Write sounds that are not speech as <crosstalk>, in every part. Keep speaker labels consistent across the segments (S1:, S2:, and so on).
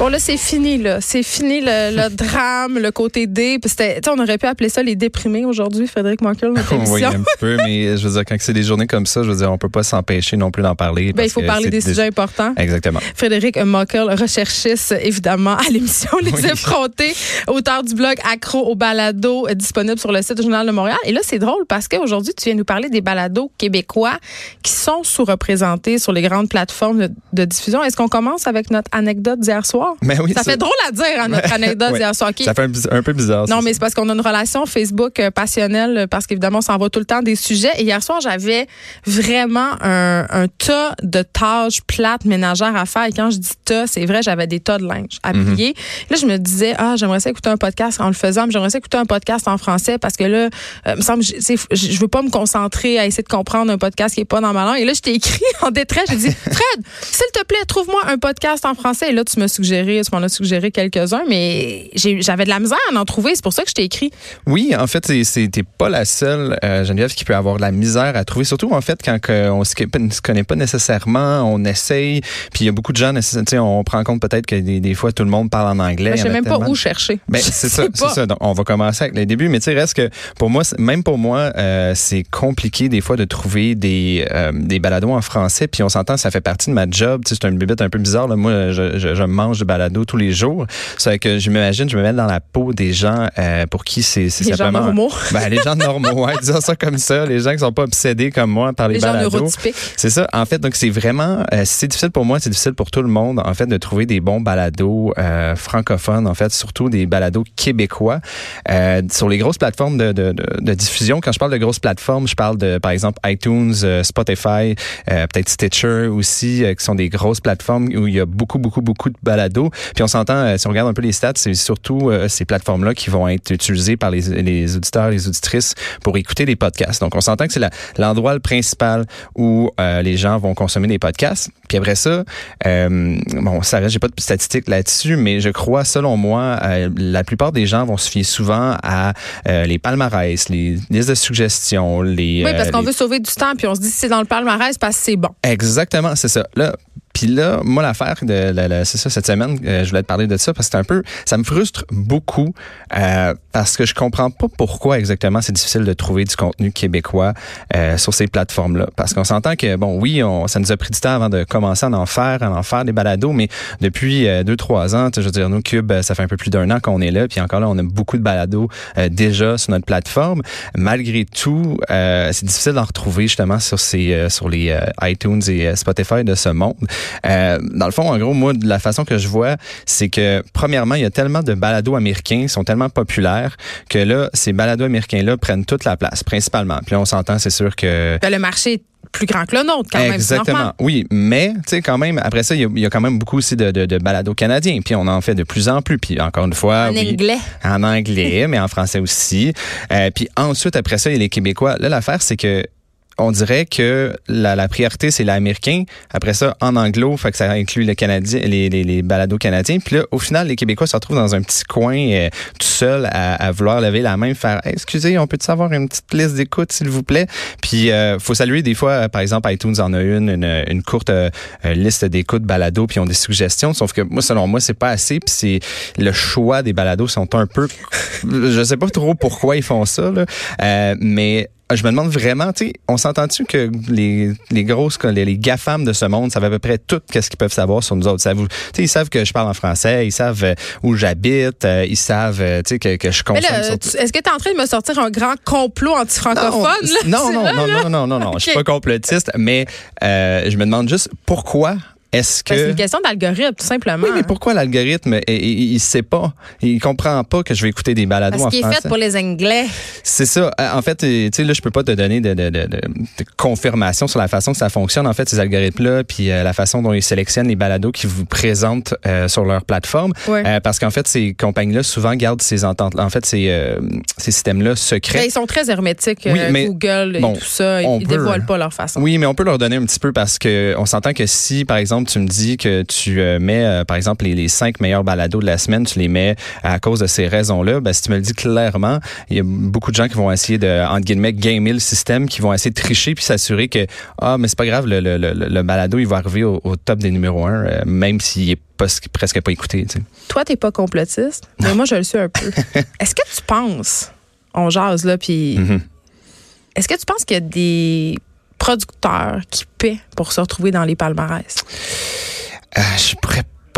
S1: Bon, là, c'est fini, là. C'est fini le, le <laughs> drame, le côté D. Puis c'était- tu sais, on aurait pu appeler ça les déprimés aujourd'hui, Frédéric Monkel, notre <laughs> émission.
S2: Oui, un peu, mais je veux dire, quand c'est des journées comme ça, je veux dire, on peut pas s'empêcher non plus d'en parler.
S1: Ben, il faut parler des sujets importants.
S2: Exactement.
S1: Frédéric Mockel, recherchiste évidemment à l'émission Les
S2: Oui.
S1: Effrontés, auteur du blog Accro au balado, euh, disponible sur le site du Journal de Montréal. Et là, c'est drôle parce qu'aujourd'hui, tu viens nous parler des balados québécois qui sont sous-représentés sur les grandes plateformes de, de diffusion. Est-ce qu'on commence avec notre anecdote d'hier soir?
S2: Mais oui,
S1: ça, fait drôle à dire, hein, notre <laughs> anecdote d'hier soir.
S2: Ça fait un, peu bizarre.
S1: Non, mais c'est parce qu'on a une relation Facebook euh, passionnelle, parce qu'évidemment, on s'envoie tout le temps des sujets. Et hier soir, j'avais vraiment un, un tas de tâches plates ménagères à faire. Et quand je dis tas, c'est vrai, j'avais des tas de linge à
S2: Mhm.
S1: plier. Là, je me disais, ah, j'aimerais ça écouter un podcast en le faisant, mais j'aimerais ça écouter un podcast en français parce que là, euh, me semble, je veux pas me concentrer à essayer de comprendre un podcast qui est pas dans ma langue. Et là, je t'ai écrit <laughs> en détresse, j'ai dit, Fred, s'il te plaît, trouve-moi un podcast en français. Et là, tu m'as suggéré, tu m'en as suggéré quelques-uns, mais j'avais de la misère à en trouver. C'est pour ça que je t'ai écrit.
S2: Oui, en fait, t'es pas la seule, euh, Geneviève, qui peut avoir de la misère à trouver. Surtout, en fait, quand que on ne se connaît pas nécessairement, on essaye. Puis il y a beaucoup de gens, on prend compte peut-être que des, des fois, tout le monde parle en anglais.
S1: Mais je sais même pas où chercher.
S2: Ben, <laughs> c'est ça, c'est
S1: pas.
S2: ça. Donc, on va commencer avec les débuts, mais tu sais, reste que pour moi, même pour moi, euh, c'est compliqué des fois de trouver des, euh, des balados en français. Puis on s'entend, ça fait partie de ma job. C'est une bibite un peu bizarre. Là. Moi, je, je, je mange de balados tous les jours. C'est que je m'imagine, je me mets dans la peau des gens euh, pour qui c'est c'est
S1: Les gens
S2: simplement.
S1: normaux. <laughs>
S2: Ben, les gens normaux, ouais, disons ça comme ça. Les gens qui sont pas obsédés comme moi par les,
S1: Les
S2: balados. C'est ça. En fait, donc c'est vraiment, euh, c'est difficile pour moi, c'est difficile pour tout le monde, en fait, de trouver des bons balados euh, francophones, en fait, surtout des balados québécois sur les grosses plateformes de, de, de, de diffusion. Quand je parle de grosses plateformes, je parle de, par exemple, iTunes, Spotify, peut-être Stitcher aussi, qui sont des grosses plateformes où il y a beaucoup, beaucoup, beaucoup de balados. Puis on s'entend, euh, si on regarde un peu les stats, c'est surtout euh, ces plateformes-là qui vont être utilisées par les, les auditeurs, les auditrices pour écouter des podcasts. Donc on s'entend que c'est l'endroit le principal où euh, les gens vont consommer des podcasts. Puis après ça, euh, bon, ça reste, j'ai pas de statistiques là-dessus, mais je crois, selon moi, euh, la plupart des gens vont se fier souvent à les palmarès, les listes de suggestions, les.
S1: Oui, parce qu'on
S2: les-
S1: veut sauver du temps, puis on se dit si c'est dans le palmarès, parce que c'est bon.
S2: Exactement, c'est ça. Là, puis là, moi l'affaire de la- la- c'est ça cette semaine, euh, je voulais te parler de ça parce que c'est un peu, ça me frustre beaucoup euh, parce que je comprends pas pourquoi exactement c'est difficile de trouver du contenu québécois euh, sur ces plateformes-là. Parce qu'on s'entend que bon, oui, on, ça nous a pris du temps avant de commencer à en faire, à en faire des balados, mais depuis euh, deux trois ans, je veux dire, nous Cube, euh, ça fait un peu plus d'un an qu'on est là, puis encore là, on a beaucoup de balados euh, déjà sur notre plateforme. Malgré tout, c'est difficile d'en retrouver justement sur ces sur les iTunes et Spotify de ce monde. Euh, dans le fond, en gros, moi, de la façon que je vois, c'est que premièrement, il y a tellement de balados américains, ils sont tellement populaires que là, ces balados américains-là prennent toute la place, principalement. Puis là, on s'entend, c'est sûr que
S1: Ben, le marché est plus grand que le nôtre, quand même.
S2: Exactement. Oui, mais tu sais quand même après ça il y, a- il y a quand même beaucoup aussi de, de, de balados canadiens puis on en fait de plus en plus puis encore une fois
S1: En
S2: oui,
S1: anglais.
S2: en anglais <laughs> mais en français aussi. Euh, puis ensuite après ça il y a les québécois. Là l'affaire c'est que on dirait que la, priorité, c'est l'américain. Après ça, en anglo, fait que ça inclut les, les, les balados canadiens. Puis là, au final, les Québécois se retrouvent dans un petit coin euh, tout seul à, vouloir lever la main, faire excusez, on peut-tu avoir une petite liste d'écoute, s'il vous plaît? Puis euh, faut saluer des fois, par exemple, iTunes en a une, une, courte euh, euh, liste d'écoute balados, puis ils ont des suggestions. Sauf que moi, selon moi, c'est pas assez. Puis c'est le choix des balados sont un peu. je sais pas trop pourquoi ils font ça, là. Euh, mais ah, je me demande vraiment, tu sais, on s'entend-tu que les, les grosses, les, les GAFAM de ce monde savent à peu près tout qu ce qu'ils peuvent savoir sur nous autres? Ils savent, ils savent que je parle en français, ils savent euh, où j'habite, euh, ils savent euh, que, que je consomme.
S1: Est-ce que tu es en train de me sortir un grand complot anti-francophone?
S2: Non, non, <laughs> non, non, non, non, non, je suis pas complotiste, mais je me demande juste pourquoi est-ce
S1: Ben, c'est
S2: que
S1: une question d'algorithme, tout simplement.
S2: oui, mais pourquoi l'algorithme, il, il sait pas, il comprend pas que je vais écouter des balados
S1: Parce
S2: en
S1: qu'il est
S2: français.
S1: fait pour les Anglais.
S2: C'est ça. Euh, En fait, euh, tu sais, là, je peux pas te donner de, de, de, de- de confirmation sur la façon que ça fonctionne, en fait, ces algorithmes-là, puis euh, la façon dont ils sélectionnent les balados qu'ils vous présentent euh, sur leur plateforme.
S1: Ouais.
S2: Euh, parce qu'en fait, ces compagnies-là souvent gardent ces ententes, en fait, ces, euh, ces systèmes-là
S1: Ben,
S2: secrets.
S1: ils sont très hermétiques,
S2: Oui, mais
S1: Google et
S2: bon,
S1: tout ça. Ils,
S2: peut-
S1: dévoilent pas leur façon.
S2: Oui, mais on peut leur donner un petit peu parce que on s'entend que si, par exemple, exemple, tu me dis que tu euh, mets, euh, par exemple, les, les cinq meilleurs balados de la semaine, tu les mets à cause de ces raisons-là, ben, si tu me le dis clairement, il y a beaucoup de gens qui vont essayer de, entre guillemets, gamer le système, qui vont essayer de tricher puis s'assurer que, ah, mais c'est pas grave, le, le, le, le, balado, il va arriver au, top des numéros un, euh, même s'il est pas, presque pas écouté. Tu sais.
S1: Toi, t'es pas complotiste, mais moi, je le suis un peu. <laughs> Est-ce que tu penses, on jase là, puis... Mm-hmm. Est-ce que tu penses qu'il y a des producteurs qui paient pour se retrouver dans les palmarès?
S2: Euh,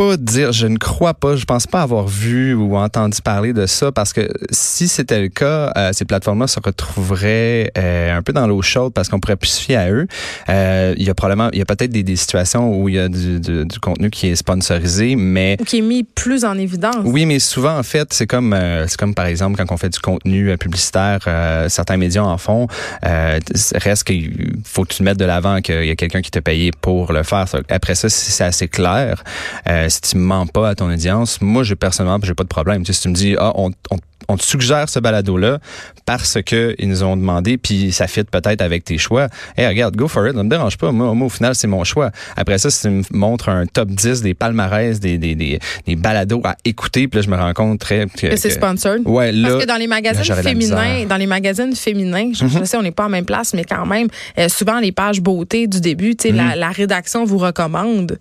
S2: pas dire, je ne crois pas, je pense pas avoir vu ou entendu parler de ça parce que si c'était le cas, euh, ces plateformes-là se retrouveraient euh, un peu dans l'eau chaude parce qu'on pourrait plus se fier à eux. Euh, il y a probablement, il y a peut-être des, des, situations où il y a du, du, du, contenu qui est sponsorisé, mais
S1: ou qui est mis plus en évidence.
S2: Oui, mais souvent en fait, c'est comme c'est comme par exemple quand on fait du contenu publicitaire, certains médias en font. reste qu'il faut que tu te mettes de l'avant qu'il y a quelqu'un qui t'a payé pour le faire. Après ça, si c'est assez clair. Euh, si tu mens pas à ton audience, moi, j'ai personnellement, j'ai pas de problème. Tu sais, si tu me dis, ah, on, on on te suggère ce balado-là parce que ils nous ont demandé, puis ça fit peut-être avec tes choix. Hey, regarde, go for it, ça me dérange pas. Moi, au final, c'est mon choix. Après ça, si tu me montres un top 10 des palmarès, des, des, des, des balados à écouter, puis là, je me rends compte très...
S1: Que, c'est sponsored.
S2: Ouais, là,
S1: Parce que dans les magazines féminins, dans les magazines féminins, je, mm-hmm. sais, on n'est pas en même place, mais quand même, euh, souvent, les pages beauté du début, tu sais, la, mm-hmm. la rédaction vous recommande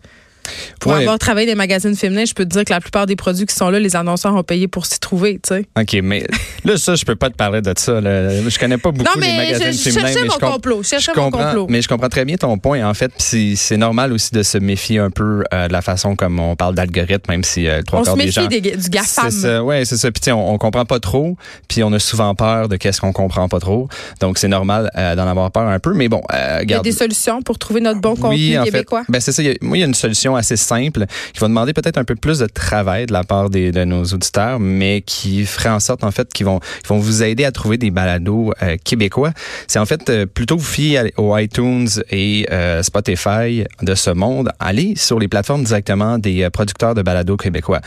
S1: pour avoir travaillé des magazines féminins, je peux te dire que la plupart des produits qui sont là, les annonceurs ont payé pour s'y trouver, tu sais.
S2: OK, mais là, ça, je peux pas te parler de ça. Là. Je connais pas beaucoup non, mais les magazines je, féminins.
S1: mais mon je complot. Je,
S2: je comprends,
S1: complot.
S2: Mais je comprends très bien ton point, en fait. c'est normal aussi de se méfier un peu euh, de la façon comme on parle d'algorithme, même si euh, trois
S1: on
S2: quarts
S1: des
S2: gens...
S1: Des, du GAFAM.
S2: Oui, c'est ça. Puis on, on comprend pas trop, puis on a souvent peur de qu'est-ce qu'on comprend pas trop. Donc, c'est normal euh, d'en avoir peur un peu. Mais bon, euh,
S1: Il y a des solutions pour trouver notre bon contenu québécois?
S2: ben, c'est ça. moi, il y a une solution assez simple qui va demander peut-être un peu plus de travail de la part des, de nos auditeurs, mais qui ferait en sorte en fait qu'ils vont, ils vont vous aider à trouver des balados euh, québécois. C'est en fait euh, plutôt vous fier aux iTunes et euh, Spotify de ce monde, allez sur les plateformes directement des producteurs de balados québécois.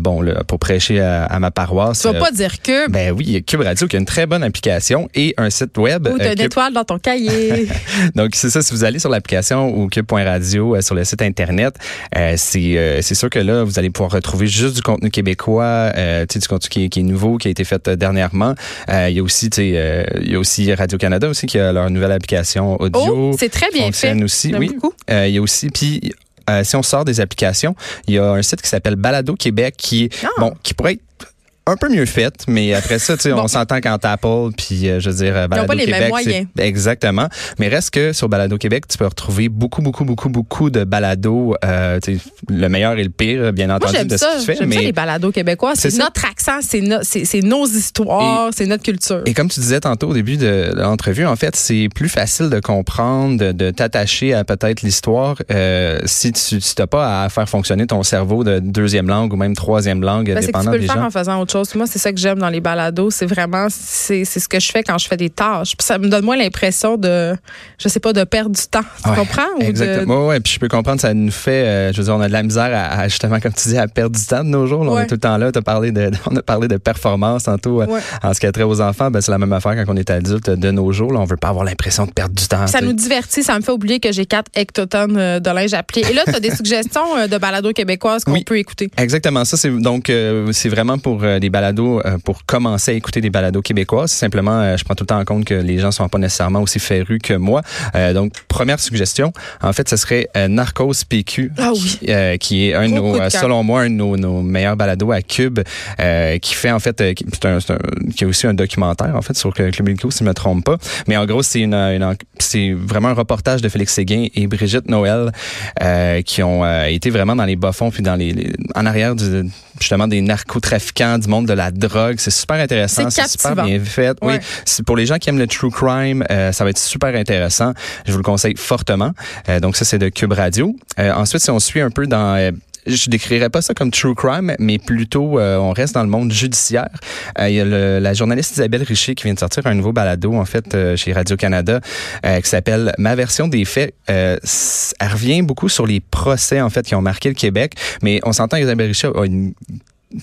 S2: bon, là, pour prêcher à, ma paroisse.
S1: Tu vas pas dire que
S2: Ben oui, Cube Radio qui a une très bonne application et un site web.
S1: Ou t'as une étoile dans ton cahier. <laughs>
S2: Donc c'est ça, si vous allez sur l'application ou cube.radio sur le site internet, c'est c'est sûr que là, vous allez pouvoir retrouver juste du contenu québécois, euh, du contenu qui, qui, est nouveau, qui a été fait euh, dernièrement. Euh, il y a aussi, euh, il y a aussi Radio Canada aussi qui a leur nouvelle application audio.
S1: Oh, c'est très bien fait.
S2: aussi, oui. Euh, il y a aussi, puis si on sort des applications, il y a un site qui s'appelle Balado Québec qui, ah. bon, qui pourrait être un peu mieux faite, mais après ça, tu sais, on s'entend qu'en Apple, puis euh, je veux dire, Balado pas les Québec, mêmes moyens. exactement. Mais reste que sur Balado Québec, tu peux retrouver beaucoup, beaucoup, beaucoup, beaucoup de balados. Euh, le meillure et le pire, bien entendu,
S1: Moi,
S2: de
S1: ça.
S2: ce que tu fais.
S1: J'aime
S2: mais
S1: ça les balados québécois. C'est notre accent, c'est nos histoires, c'est notre culture.
S2: Et comme tu disais tantôt au début de, l'entrevue, en fait, c'est plus facile de comprendre, de, de t'attacher à peut-être l'histoire euh, si tu n'as pas à faire fonctionner ton cerveau de deuxième langue ou même troisième langue,
S1: ben,
S2: dépendant
S1: que tu peux
S2: des
S1: le faire
S2: gens.
S1: en faisant autre moi, c'est ça que j'aime dans les balados. C'est vraiment, c'est ce que je fais quand je fais des tâches. Puis ça me donne moins l'impression de, je sais pas, de perdre du temps. Tu comprends?
S2: Exactement. Ouais, puis je peux comprendre, ça nous fait, euh, je veux dire, on a de la misère à, justement, comme tu dis, à perdre du temps de nos jours. On est tout le temps là. As parlé de, <laughs> on a parlé de performance tantôt euh, en ce qui a trait aux enfants. Ben, c'est la même affaire quand on est adulte de nos jours. Là, on veut pas avoir l'impression de perdre du temps.
S1: Ça nous divertit. Ça me fait oublier que j'ai 4 hectotonnes euh, de linge à plier. Et là, tu as des <laughs> suggestions de balados québécoises qu'on peut écouter?
S2: Exactement. Ça, c'est donc, c'est vraiment pour des balados pour commencer à écouter des balados québécois. Simplement, euh, je prends tout le temps en compte que les gens sont pas nécessairement aussi férus que moi. Euh, donc, première suggestion, en fait, ce serait euh, Narcos PQ,
S1: ah oui.
S2: qui, qui est un de nos, selon moi, un de nos, nos meilleurs balados à Cube, qui fait en fait, qui, un, qui a aussi un documentaire en fait sur Club Illico, si je me trompe pas. Mais en gros, c'est une, une c'est vraiment un reportage de Félix Séguin et Brigitte Noël qui ont été vraiment dans les bas fonds puis dans les, en arrière du, justement des narcotrafiquants, du monde de la drogue. C'est super intéressant. C'est super bien fait. Oui, pour les gens qui aiment le true crime, euh, ça va être super intéressant. Je vous le conseille fortement. Euh, donc ça, c'est de Cube Radio. Euh, ensuite, si on suit un peu dans je décrirais pas ça comme true crime, mais plutôt on reste dans le monde judiciaire. Il y a le, la journaliste Isabelle Richer qui vient de sortir un nouveau balado en fait chez Radio Canada qui s'appelle Ma version des faits. elle revient beaucoup sur les procès en fait qui ont marqué le Québec, mais on s'entend Isabelle Richer a une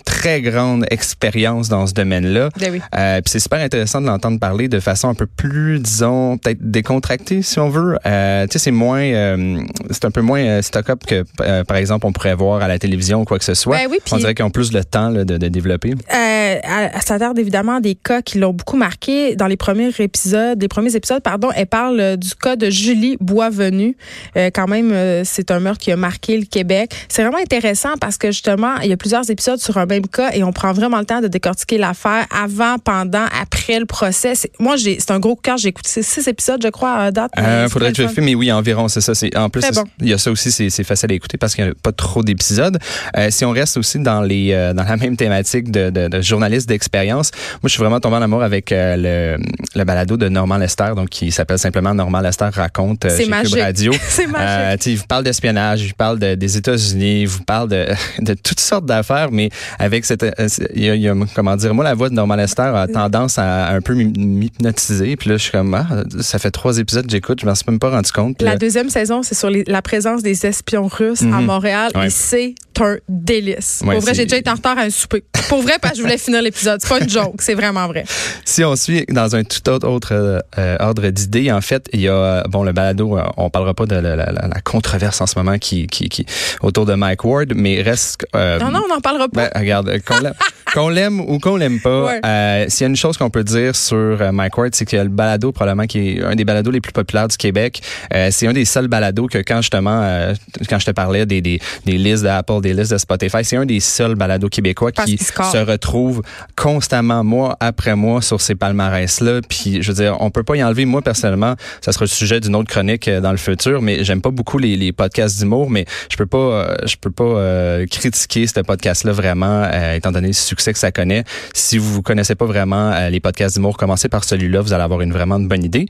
S2: très grande expérience dans ce domaine-là.
S1: Ben oui.
S2: Euh, c'est super intéressant de l'entendre parler de façon un peu plus, disons, peut-être décontractée, si on veut. Euh, tu sais, c'est moins, euh, c'est un peu moins stock-up que, par exemple, on pourrait voir à la télévision ou quoi que ce soit.
S1: Ben oui,
S2: on dirait qu'ils ont plus le temps là, de, de développer.
S1: Euh, à- ça tarde évidemment à des cas qui l'ont beaucoup marqué. Dans les premiers épisodes, les premiers épisodes, pardon, elle parle du cas de Julie Boisvenu. Quand même, c'est un meurtre qui a marqué le Québec. C'est vraiment intéressant parce que justement, il y a plusieurs épisodes sur un même cas et on prend vraiment le temps de décortiquer l'affaire avant, pendant, après le procès. Moi, c'est un gros cœur. J'ai écouté six épisodes, je crois, à date.
S2: Euh, faudrait que je filme, mais oui, environ, c'est ça. En plus,
S1: bon.
S2: il y a ça aussi, c'est facile à écouter parce qu'il n'y a pas trop d'épisodes. Euh, si on reste aussi dans les euh, dans la même thématique de, de, de journaliste d'expérience, moi, je suis vraiment tombé en amour avec euh, le, le balado de Normand Lester, donc qui s'appelle simplement Normand Lester raconte
S1: C'est
S2: chez
S1: magique.
S2: Cube Radio. <laughs>
S1: C'est magique.
S2: Il vous parle d'espionnage, il vous parle de- des États-Unis, il vous parle de, <laughs> de toutes sortes d'affaires, mais avec cette, euh, il y, a, il y a, comment dire, moi la voix de Norman Lester a tendance à un peu m'hy- m'hypnotiser, puis là je suis comme ah, ça fait trois épisodes que j'écoute, je m'en suis même pas rendu compte.
S1: La
S2: là,
S1: deuxième saison, c'est sur les- la présence des espions russes à
S2: Mhm.
S1: Montréal
S2: Ouais.
S1: et c'est un délice.
S2: Ouais,
S1: Pour vrai, j'ai déjà été en retard à un souper. Pour vrai, parce que je voulais finir l'épisode. C'est pas une joke, c'est vraiment vrai.
S2: Si on suit dans un tout autre, autre euh, ordre d'idées, en fait, il y a euh, bon le balado, euh, on parlera pas de la, la- la- la controverse en ce moment qui, qui, qui autour de Mike Ward, mais reste euh,
S1: Non, non, on n'en parlera pas.
S2: Ben, regarde, <laughs> qu'on l'aime, ou qu'on l'aime pas,
S1: Ouais.
S2: euh, s'il y a une chose qu'on peut dire sur euh, Mike Ward, c'est qu'il y a le balado probablement qui est un des balados les plus populaires du Québec. Euh, c'est un des seuls balados que quand justement, euh, quand je te parlais des, des, des listes d'Apple, des listes de Spotify, c'est un des seuls balados québécois
S1: Parce
S2: qui se retrouve constamment mois après mois sur ces palmarès-là. Puis je veux dire, on peut pas y enlever. Moi personnellement, ça sera le sujet d'une autre chronique euh, dans le futur, mais j'aime pas beaucoup les, les podcasts d'humour, mais je peux pas, euh, je peux pas euh, critiquer ce podcast-là vraiment, euh, étant donné le succès que ça connaît. Si vous connaissez pas vraiment euh, les podcasts d'humour, commencez par celui-là, vous allez avoir une vraiment une bonne idée.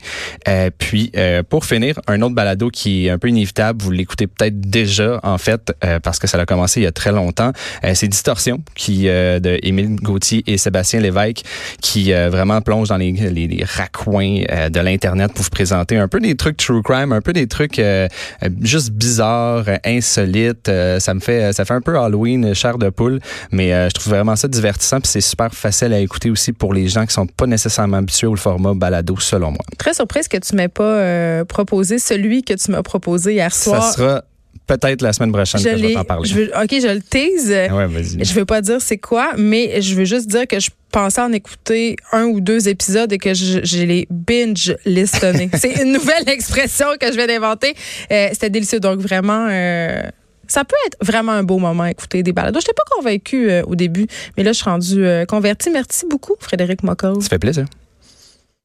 S2: Euh, puis euh, pour finir, un autre balado qui est un peu inévitable, vous l'écoutez peut-être déjà en fait, euh, parce que ça a commencé il y a très longtemps. C'est Distorsion qui de Émile Gauthier et Sébastien Lévesque qui vraiment plonge dans les, les, les raccoins de l'internet pour vous présenter un peu des trucs true crime, un peu des trucs juste bizarres, insolites. Ça me fait ça fait un peu Halloween, chair de poule, mais je trouve vraiment ça divertissant puis c'est super facile à écouter aussi pour les gens qui sont pas nécessairement habitués au format balado selon moi.
S1: Très surprise que tu m'aies pas euh, proposé celui que tu m'as proposé hier
S2: Ça
S1: soir.
S2: sera peut-être la semaine prochaine
S1: je
S2: que je vais t'en parler.
S1: je veux- OK, je le tease.
S2: Ouais, vas-y.
S1: Je veux pas dire c'est quoi, mais je veux juste dire que je pensais en écouter un ou deux épisodes et que je, je les binge listonnés. <laughs> c'est une nouvelle expression que je viens d'inventer. Euh, C'était délicieux, donc vraiment. euh, ça peut être vraiment un beau moment à écouter des balados. Je n'étais pas convaincue euh, au début, mais là, je suis rendue euh, convertie. Merci beaucoup, Frédéric Mockel.
S2: Ça fait plaisir.